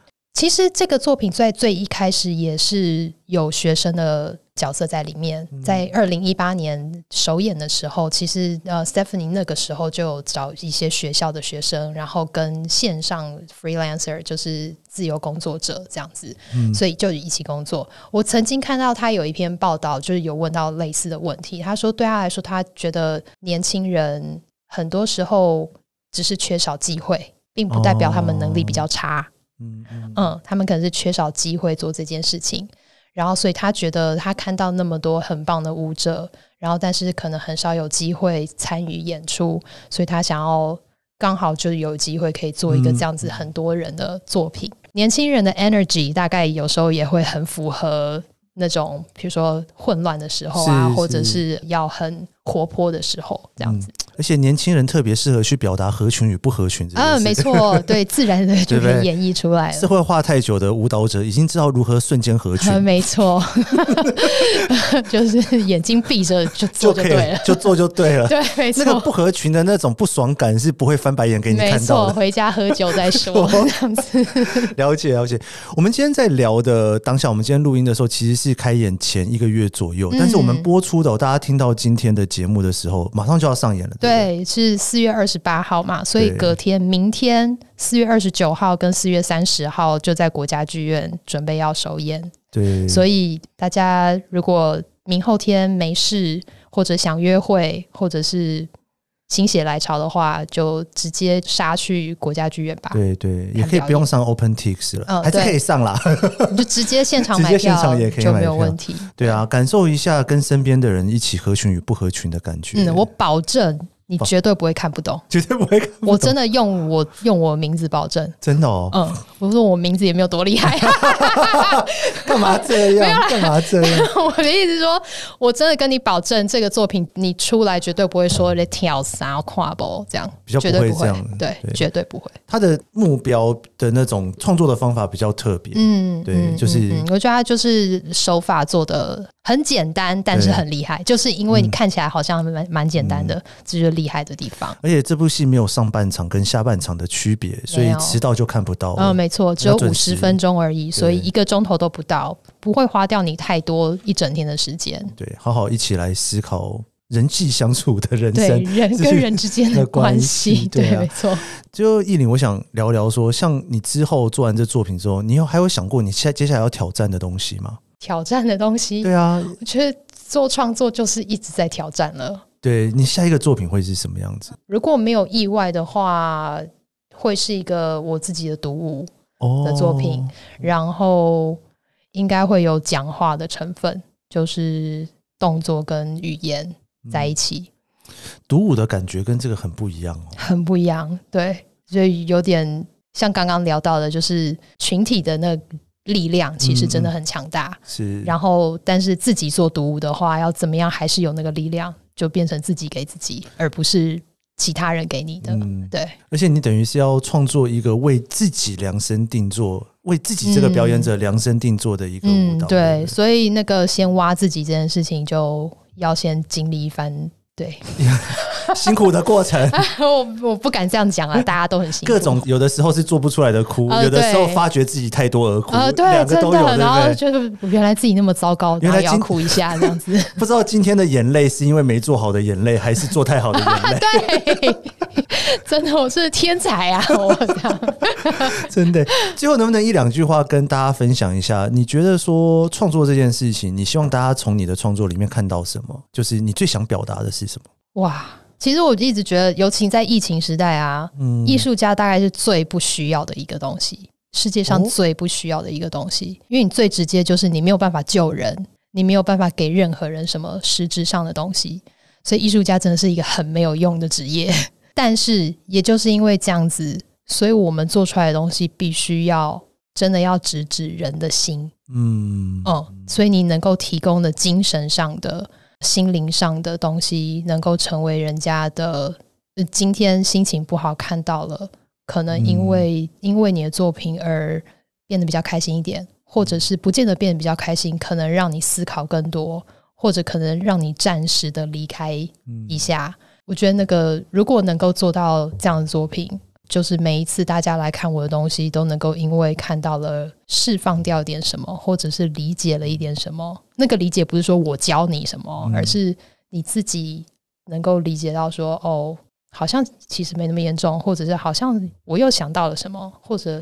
其实这个作品在最一开始也是有学生的角色在里面，在二零一八年首演的时候，其实呃，Stephanie 那个时候就有找一些学校的学生，然后跟线上 freelancer 就是自由工作者这样子，所以就一起工作。我曾经看到他有一篇报道，就是有问到类似的问题。他说，对他来说，他觉得年轻人很多时候只是缺少机会，并不代表他们能力比较差。嗯嗯，他们可能是缺少机会做这件事情。然后，所以他觉得他看到那么多很棒的舞者，然后但是可能很少有机会参与演出，所以他想要刚好就有机会可以做一个这样子很多人的作品。嗯、年轻人的 energy 大概有时候也会很符合那种，比如说混乱的时候啊，是是或者是要很活泼的时候这样子。嗯而且年轻人特别适合去表达合群与不合群。嗯、啊，没错，对，自然的就可以演绎出来了。社会化太久的舞蹈者已经知道如何瞬间合群。啊、没错，就是眼睛闭着就做就对了，就做就对了。对，没错。那个不合群的那种不爽感是不会翻白眼给你看到的。没错，回家喝酒再说。这样子。了解了解。我们今天在聊的当下，我们今天录音的时候其实是开演前一个月左右，嗯、但是我们播出的，大家听到今天的节目的时候，马上就要上演了。对对，是四月二十八号嘛，所以隔天，明天四月二十九号跟四月三十号就在国家剧院准备要首演。对，所以大家如果明后天没事，或者想约会，或者是心血来潮的话，就直接杀去国家剧院吧。对对，也可以不用上 OpenTix 了，嗯、还是可以上啦。你 就直接现场买票，直接现场也可以就没有问题。对啊，感受一下跟身边的人一起合群与不合群的感觉。嗯，我保证。你绝对不会看不懂，绝对不会看不懂。我真的用我用我名字保证，真的哦。嗯，我说我名字也没有多厉害，干嘛这样？干嘛这样？我的意思是说，我真的跟你保证，这个作品你出来绝对不会说你跳啥跨步这样，比较不会这样，对，绝对不会。他的目标的那种创作的方法比较特别，嗯，对，就是我觉得他就是手法做的很简单，但是很厉害，就是因为你看起来好像蛮蛮简单的，这就是厉害的地方。而且这部戏没有上半场跟下半场的区别，所以迟到就看不到。嗯，没错，只有五十分钟而已，所以一个钟头都不到，不会花掉你太多一整天的时间。对，好好一起来思考人际相处的人生，人 跟人之间的关系。对，没错。就意林，我想聊聊说，像你之后做完这作品之后，你有还有想过你下接下来要挑战的东西吗？挑战的东西？对啊，我觉得做创作就是一直在挑战了。对，你下一个作品会是什么样子？如果没有意外的话，会是一个我自己的独舞的作品，哦、然后应该会有讲话的成分，就是动作跟语言在一起。独舞的感觉跟这个很不一样哦，很不一样。对，所以有点像刚刚聊到的，就是群体的那力量其实真的很强大。嗯、是，然后但是自己做独舞的话，要怎么样还是有那个力量。就变成自己给自己，而不是其他人给你的。嗯，对。而且你等于是要创作一个为自己量身定做，为自己这个表演者量身定做的一个舞蹈。嗯，对。所以那个先挖自己这件事情，就要先经历一番。对，辛苦的过程，我我不敢这样讲啊，大家都很辛苦。各种有的时候是做不出来的哭，呃、有的时候发觉自己太多而哭，呃，对，两个都有，然后就是原来自己那么糟糕，原来要哭一下这样子。不知道今天的眼泪是因为没做好的眼泪，还是做太好的眼泪？对，真的我是天才啊！我这样，真的。最后能不能一两句话跟大家分享一下？你觉得说创作这件事情，你希望大家从你的创作里面看到什么？就是你最想表达的是。什么？哇，其实我一直觉得，尤其在疫情时代啊，嗯，艺术家大概是最不需要的一个东西，世界上最不需要的一个东西，哦、因为你最直接就是你没有办法救人，你没有办法给任何人什么实质上的东西，所以艺术家真的是一个很没有用的职业。但是也就是因为这样子，所以我们做出来的东西必须要真的要直指人的心，嗯嗯，所以你能够提供的精神上的。心灵上的东西能够成为人家的，今天心情不好看到了，可能因为因为你的作品而变得比较开心一点，或者是不见得变得比较开心，可能让你思考更多，或者可能让你暂时的离开一下。我觉得那个如果能够做到这样的作品。就是每一次大家来看我的东西，都能够因为看到了释放掉点什么，或者是理解了一点什么。那个理解不是说我教你什么，嗯、而是你自己能够理解到说，哦，好像其实没那么严重，或者是好像我又想到了什么，或者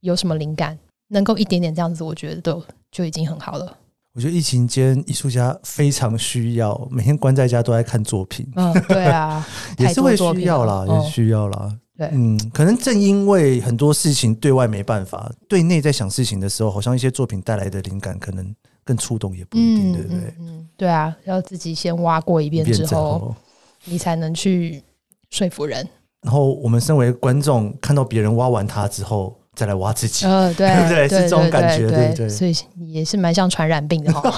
有什么灵感，能够一点点这样子，我觉得都就已经很好了。我觉得疫情间艺术家非常需要，每天关在家都在看作品。嗯，对啊，也是会需要啦，也是需要啦。嗯，可能正因为很多事情对外没办法，对内在想事情的时候，好像一些作品带来的灵感可能更触动，也不一定，嗯、对不对？嗯，对啊，要自己先挖过一遍之后，之后你才能去说服人。然后我们身为观众，看到别人挖完它之后。再来挖自己，呃，对，对不对？是这种感觉，对对。所以也是蛮像传染病的哈。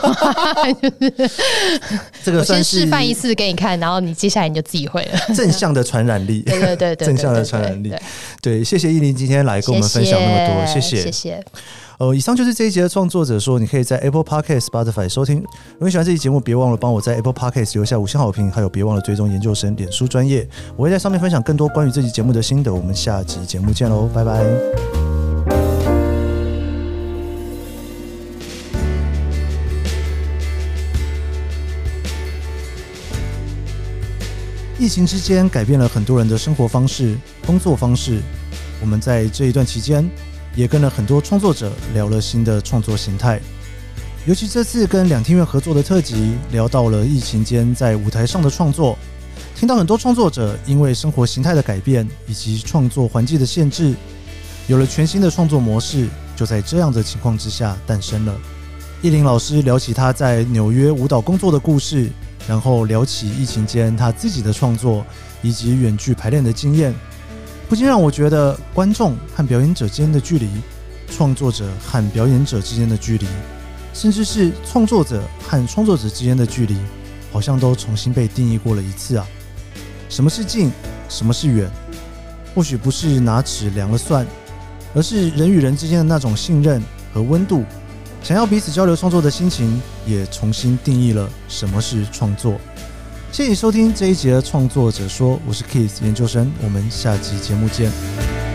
这个先示范一次给你看，然后你接下来你就自己会了。正向的传染力，对对对对，正向的传染力。对，谢谢依林今天来跟我们分享那么多，谢谢，谢谢。呃，以上就是这一集的创作者说，你可以在 Apple Podcast、Spotify 收听。如果你喜欢这期节目，别忘了帮我在 Apple Podcast 留下五星好评，还有别忘了追踪研究生脸书专业，我会在上面分享更多关于这期节目的心得。我们下集节目见喽，拜拜。疫情之间改变了很多人的生活方式、工作方式。我们在这一段期间也跟了很多创作者聊了新的创作形态。尤其这次跟两厅院合作的特辑，聊到了疫情间在舞台上的创作，听到很多创作者因为生活形态的改变以及创作环境的限制，有了全新的创作模式，就在这样的情况之下诞生了。叶林老师聊起他在纽约舞蹈工作的故事。然后聊起疫情间他自己的创作以及远距排练的经验，不禁让我觉得观众和表演者之间的距离，创作者和表演者之间的距离，甚至是创作者和创作者之间的距离，好像都重新被定义过了一次啊！什么是近？什么是远？或许不是拿尺量了算，而是人与人之间的那种信任和温度。想要彼此交流创作的心情，也重新定义了什么是创作。谢谢收听这一集的创作者说，我是 Kiss 研究生，我们下集节目见。